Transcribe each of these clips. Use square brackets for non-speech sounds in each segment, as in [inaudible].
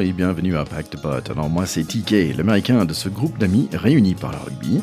et bienvenue à Pacte Pot. Alors moi c'est TK, l'américain de ce groupe d'amis réunis par le rugby.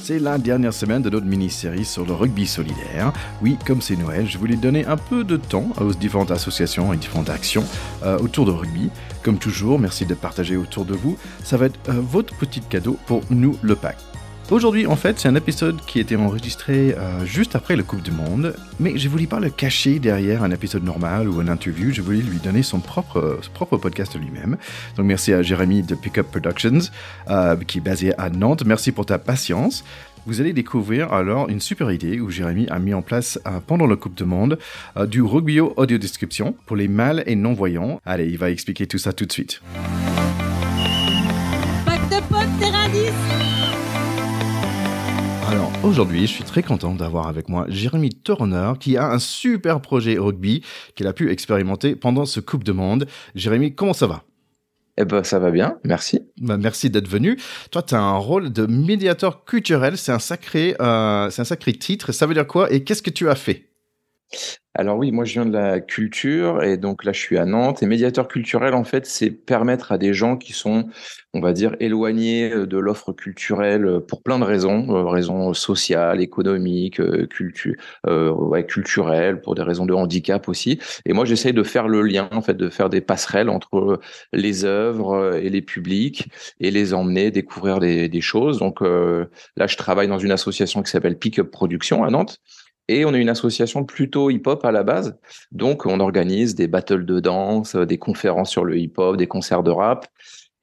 C'est la dernière semaine de notre mini-série sur le rugby solidaire. Oui, comme c'est Noël, je voulais donner un peu de temps aux différentes associations et différentes actions euh, autour de rugby. Comme toujours, merci de partager autour de vous. Ça va être euh, votre petit cadeau pour nous, le Pacte. Aujourd'hui, en fait, c'est un épisode qui été enregistré euh, juste après le Coupe du Monde, mais je voulais pas le cacher derrière un épisode normal ou une interview, je voulais lui donner son propre, son propre podcast lui-même. Donc merci à Jérémy de Pickup Productions, euh, qui est basé à Nantes. Merci pour ta patience. Vous allez découvrir alors une super idée où Jérémy a mis en place euh, pendant le Coupe du Monde euh, du rugby audio description pour les mâles et non-voyants. Allez, il va expliquer tout ça tout de suite. Aujourd'hui, je suis très content d'avoir avec moi Jérémy Turner qui a un super projet rugby qu'il a pu expérimenter pendant ce Coupe du Monde. Jérémy, comment ça va? Eh ben, ça va bien, merci. Bah, merci d'être venu. Toi, tu as un rôle de médiateur culturel. C'est un sacré, euh, c'est un sacré titre. Ça veut dire quoi Et qu'est-ce que tu as fait? Alors oui, moi je viens de la culture et donc là je suis à Nantes. Et médiateur culturel, en fait, c'est permettre à des gens qui sont, on va dire, éloignés de l'offre culturelle pour plein de raisons, euh, raisons sociales, économiques, euh, euh, culturelles, pour des raisons de handicap aussi. Et moi j'essaye de faire le lien, en fait, de faire des passerelles entre les œuvres et les publics et les emmener découvrir des, choses. Donc euh, là, je travaille dans une association qui s'appelle Pick Up Production à Nantes. Et on est une association plutôt hip-hop à la base. Donc, on organise des battles de danse, des conférences sur le hip-hop, des concerts de rap.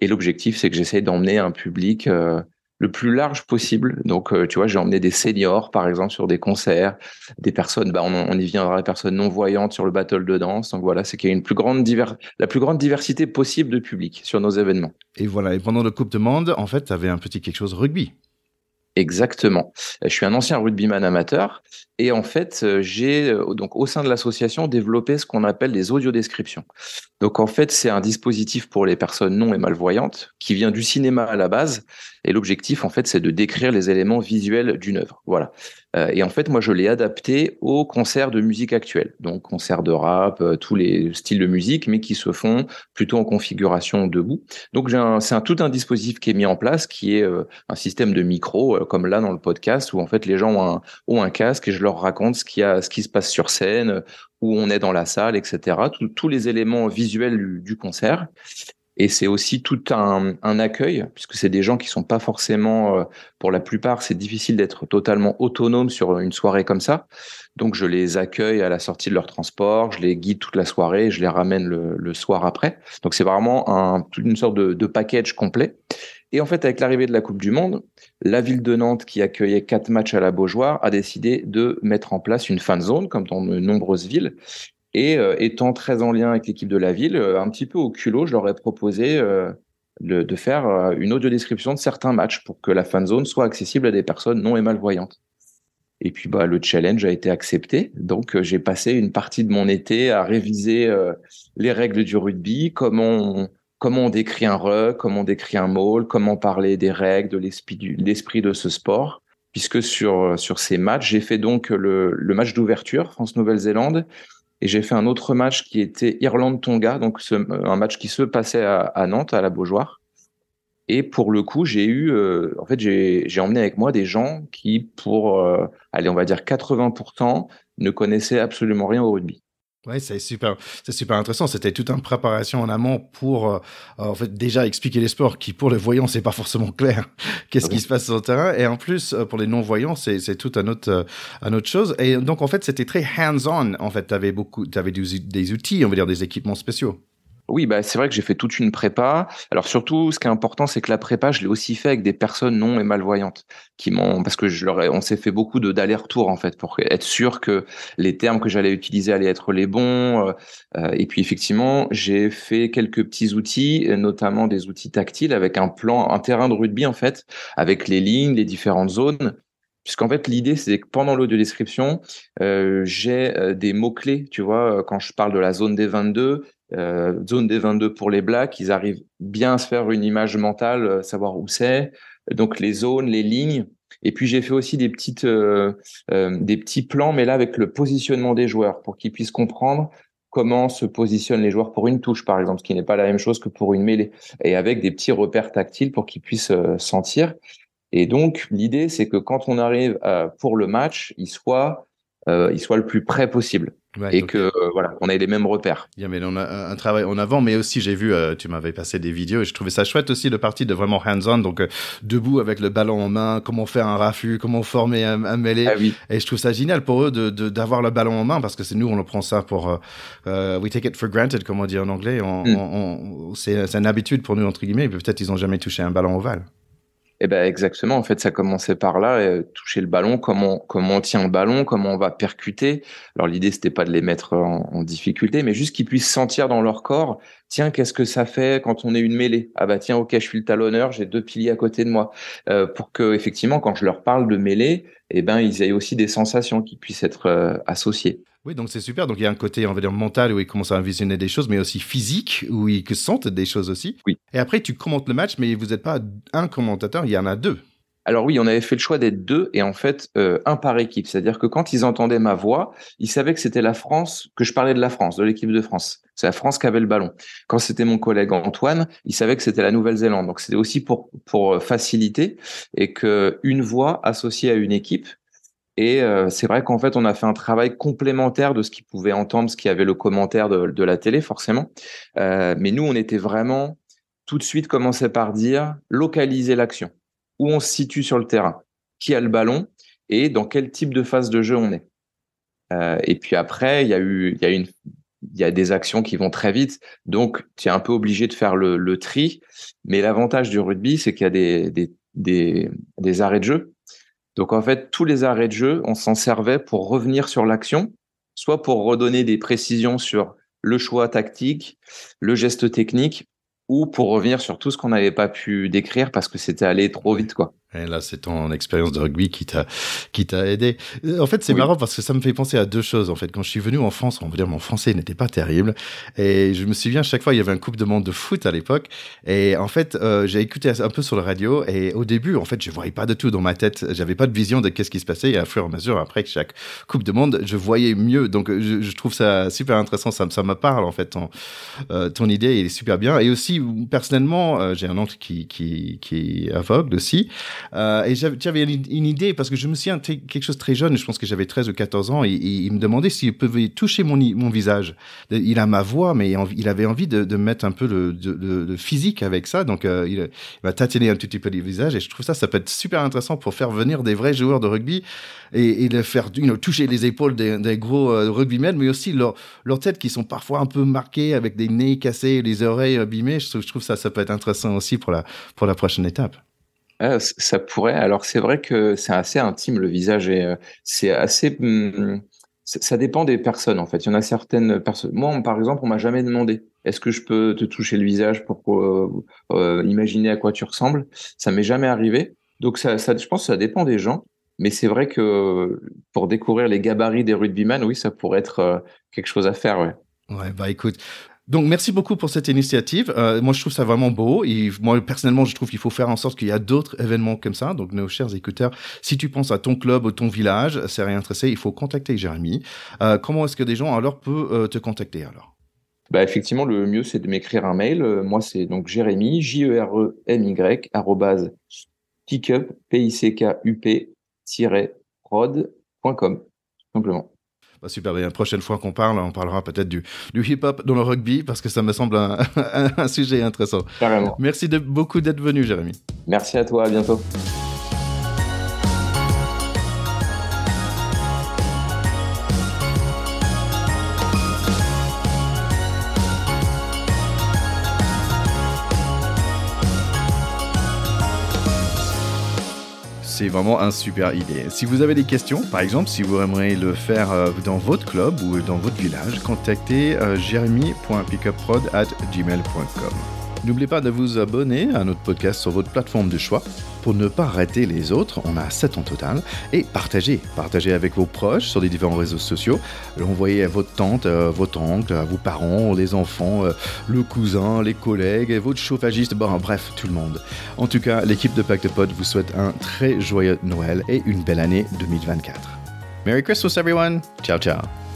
Et l'objectif, c'est que j'essaye d'emmener un public euh, le plus large possible. Donc, euh, tu vois, j'ai emmené des seniors, par exemple, sur des concerts, des personnes, bah, on, y viendra, des personnes non-voyantes sur le battle de danse. Donc voilà, c'est qu'il y a une plus grande la plus grande diversité possible de public sur nos événements. Et voilà. Et pendant le Coupe du Monde, en fait, tu avais un petit quelque chose rugby. Exactement. Je suis un ancien rugbyman amateur et en fait, euh, j'ai euh, donc au sein de l'association développé ce qu'on appelle les audiodescriptions. Donc en fait, c'est un dispositif pour les personnes non et malvoyantes qui vient du cinéma à la base et l'objectif en fait, c'est de décrire les éléments visuels d'une œuvre. Voilà. Euh, et en fait, moi je l'ai adapté aux concerts de musique actuelle. Donc concerts de rap, tous les styles de musique mais qui se font plutôt en configuration debout. Donc c'est un tout un dispositif qui est mis en place qui est un système de micro comme là dans le podcast où en fait les gens ont un, casque et je leur raconte ce qui se passe sur scène, où on est dans la salle, etc. Tous- les éléments visuels du, concert. Et c'est aussi tout un, accueil, puisque c'est des gens qui sont pas forcément, euh, pour la plupart, c'est difficile d'être totalement autonome sur une soirée comme ça. Donc je les accueille à la sortie de leur transport, je les guide toute la soirée, je les ramène le, soir après. Donc c'est vraiment une sorte de package complet. Et en fait, avec l'arrivée de la Coupe du Monde, la ville de Nantes, qui accueillait quatre matchs à la Beaujoire, a décidé de mettre en place une fan zone, comme dans de nombreuses villes. Et euh, étant très en lien avec l'équipe de la ville, euh, un petit peu au culot, je leur ai proposé euh, de, faire une audio-description de certains matchs pour que la fan zone soit accessible à des personnes non et malvoyantes. Et puis bah, le challenge a été accepté. Donc j'ai passé une partie de mon été à réviser les règles du rugby, comment comment on décrit un ruck, comment on décrit un maul, comment parler des règles, de l'esprit de ce sport. Puisque sur, sur ces matchs, j'ai fait donc le, le match d'ouverture, France-Nouvelle-Zélande, et j'ai fait un autre match qui était Irlande-Tonga, donc ce- un match qui se passait à, à Nantes, à la Beaujoire. Et pour le coup, j'ai eu, euh, en fait, j'ai j'ai emmené avec moi des gens qui, pour, euh, allez, on va dire 80%, ne connaissaient absolument rien au rugby. Ouais, c'est super, c'est super intéressant. C'était toute une préparation en amont pour, euh, en fait, déjà expliquer les sports qui, pour les voyants, c'est pas forcément clair. [laughs] Qu'est-ce Ah qui se passe sur le terrain Et en plus, euh, pour les non-voyants, c'est, c'est tout un autre, euh, un autre chose. Et donc, en fait, c'était très hands-on. En fait, t'avais beaucoup, t'avais des, des outils, on va dire, des équipements spéciaux. Oui, bah, c'est vrai que j'ai fait toute une prépa. Alors surtout, ce qui est important, c'est que la prépa, je l'ai aussi fait avec des personnes non et malvoyantes, qui m'ont, parce que je leur ai- on s'est fait beaucoup de d'allers-retours en fait pour être sûr que les termes que j'allais utiliser allaient être les bons. euh, euh, et puis effectivement, j'ai fait quelques petits outils, notamment des outils tactiles avec un plan, un terrain de rugby en fait, avec les lignes, les différentes zones. Puisqu'en fait, l'idée, c'est que pendant l'audio-description, euh, j'ai euh, des mots-clés, tu vois, euh, quand je parle de la zone des 22, euh, zone des 22 pour les blacks, ils arrivent bien à se faire une image mentale, euh, savoir où c'est, donc les zones, les lignes. Et puis j'ai fait aussi des petites, euh, euh, des petits plans, mais là avec le positionnement des joueurs, pour qu'ils puissent comprendre comment se positionnent les joueurs pour une touche, par exemple, ce qui n'est pas la même chose que pour une mêlée, et avec des petits repères tactiles pour qu'ils puissent euh, sentir. Et donc, l'idée, c'est que quand on arrive pour le match, il soit, euh, il soit le plus près possible et que euh, voilà, on ait les mêmes repères. Yeah, mais on a un travail en avant, mais aussi j'ai vu, euh, tu m'avais passé des vidéos et je trouvais ça chouette aussi de partie de vraiment hands-on, donc euh, debout avec le ballon en main, comment faire un raffut, comment former un, un mêlé. Ah, oui. Et je trouve ça génial pour eux de d'avoir le ballon en main parce que c'est nous on le prend ça pour we take it for granted, comme on dit en anglais. On, mm. on, c'est une habitude pour nous entre guillemets. Peut-être ils ont jamais touché un ballon ovale. Eh ben exactement. En fait, ça commençait par là, euh, toucher le ballon, comment comment on tient le ballon, comment on va percuter. Alors l'idée c'était pas de les mettre en, difficulté, mais juste qu'ils puissent sentir dans leur corps. Tiens, qu'est-ce que ça fait quand on est une mêlée? Ah bah tiens, ok, je suis le talonneur, j'ai deux piliers à côté de moi, euh, pour que effectivement, quand je leur parle de mêlée, eh ben ils aient aussi des sensations qui puissent être euh, associées. Oui, donc c'est super. Donc il y a un côté, on va dire, mental où ils commencent à visionner des choses, mais aussi physique où ils sentent des choses aussi. Oui. Et après, tu commentes le match, mais vous n'êtes pas un commentateur, il y en a deux. Alors oui, on avait fait le choix d'être deux et en fait euh, un par équipe. C'est-à-dire que quand ils entendaient ma voix, ils savaient que c'était la France, que je parlais de la France, de l'équipe de France. C'est la France qui avait le ballon. Quand c'était mon collègue Antoine, il savait que c'était la Nouvelle-Zélande. Donc c'était aussi pour pour euh, faciliter et que une voix associée à une équipe et euh, c'est vrai qu'en fait, on a fait un travail complémentaire de ce qu'ils pouvaient entendre, ce qui avait le commentaire de, la télé, forcément. Mais nous, on était vraiment tout de suite commencé par dire localiser l'action, où on se situe sur le terrain, qui a le ballon et dans quel type de phase de jeu on est. Euh, et puis après, il y a eu, il y a une, il y a des actions qui vont très vite, donc tu es un peu obligé de faire le, le tri. Mais l'avantage du rugby, c'est qu'il y a des, des, des, des arrêts de jeu donc en fait, tous les arrêts de jeu, on s'en servait pour revenir sur l'action, soit pour redonner des précisions sur le choix tactique, le geste technique, ou pour revenir sur tout ce qu'on n'avait pas pu décrire parce que c'était allé trop vite, quoi. Et là, c'est ton expérience de rugby qui t'a qui t'a aidé. Euh, en fait, c'est marrant parce que ça me fait penser à deux choses. En fait, quand je suis venu en France, on va dire mon français n'était pas terrible, et je me souviens chaque fois il y avait un coupe de monde de foot à l'époque, et en fait euh, j'ai écouté un peu sur la radio, et au début, en fait, je voyais pas de tout dans ma tête, j'avais pas de vision de qu'est-ce qui se passait. Et à fur et à mesure, après chaque coupe de monde, je voyais mieux. Donc, je, je trouve ça super intéressant. Ça, ça me parle en fait. Ton, euh, ton idée est super bien. Et aussi, personnellement, euh, j'ai un oncle qui qui qui est aveugle aussi. Euh, et j'avais une, idée, parce que je me souviens quelque chose très jeune, je pense que j'avais 13 ou 14 ans, et, il me demandait s'il pouvait toucher mon, visage. Il a ma voix, mais il avait envie de, mettre un peu le, de, physique avec ça, donc euh, il, m'a tâtonné un tout petit peu le visage, et je trouve ça, ça peut être super intéressant pour faire venir des vrais joueurs de rugby et, de faire toucher les épaules des, gros euh, rugbymen, mais aussi leurs leur têtes qui sont parfois un peu marquées avec des nez cassés, les oreilles abîmées. Je, trouve ça, ça peut être intéressant aussi pour la prochaine étape. Ah, ça pourrait. Alors c'est vrai que c'est assez intime le visage et euh, c'est assez. Hmm, ça dépend des personnes en fait. Il y en a certaines personnes. Moi, par exemple, on m'a jamais demandé est-ce que je peux te toucher le visage pour euh, euh, imaginer à quoi tu ressembles? Ça m'est jamais arrivé. Donc ça, ça, je pense que ça dépend des gens. Mais c'est vrai que pour découvrir les gabarits des rugbyman, oui, ça pourrait être quelque chose à faire. Ouais. Ouais, bah écoute, donc merci beaucoup pour cette initiative. Euh, moi je trouve ça vraiment beau et moi personnellement je trouve qu'il faut faire en sorte qu'il y a d'autres événements comme ça. Donc nos chers écouteurs, si tu penses à ton club ou ton village, c'est rien intéressé, il faut contacter Jérémy. Euh, comment est-ce que des gens alors peuvent euh, te contacter alors? Bah effectivement le mieux c'est de m'écrire un mail. Euh, moi c'est donc Jérémy J E R E M Y pickup p i c k u p prod.com simplement. Bah, super bien. La prochaine fois qu'on parle, on parlera peut-être du, du hip-hop dans le rugby parce que ça me semble un, [laughs] un sujet intéressant. Carrément. Merci de, beaucoup d'être venu, Jérémy. Merci à toi. À bientôt. C'est vraiment un super idée. Si vous avez des questions, par exemple, si vous aimeriez le faire euh, dans votre club ou dans votre village, contactez euh, jeremy.pickupprod@gmail.com. N'oubliez pas de vous abonner à notre podcast sur votre plateforme de choix pour ne pas rater les autres. On a 7 en total. Et partagez. Partagez avec vos proches sur les différents réseaux sociaux. Envoyez à votre tante, à votre oncle, à vos parents, les enfants, euh, le cousin, les collègues, votre chauffagiste, bref, tout le monde. En tout cas, l'équipe de Pacte Pod vous souhaite un très joyeux Noël et une belle année 2024. Merry Christmas everyone. Ciao ciao.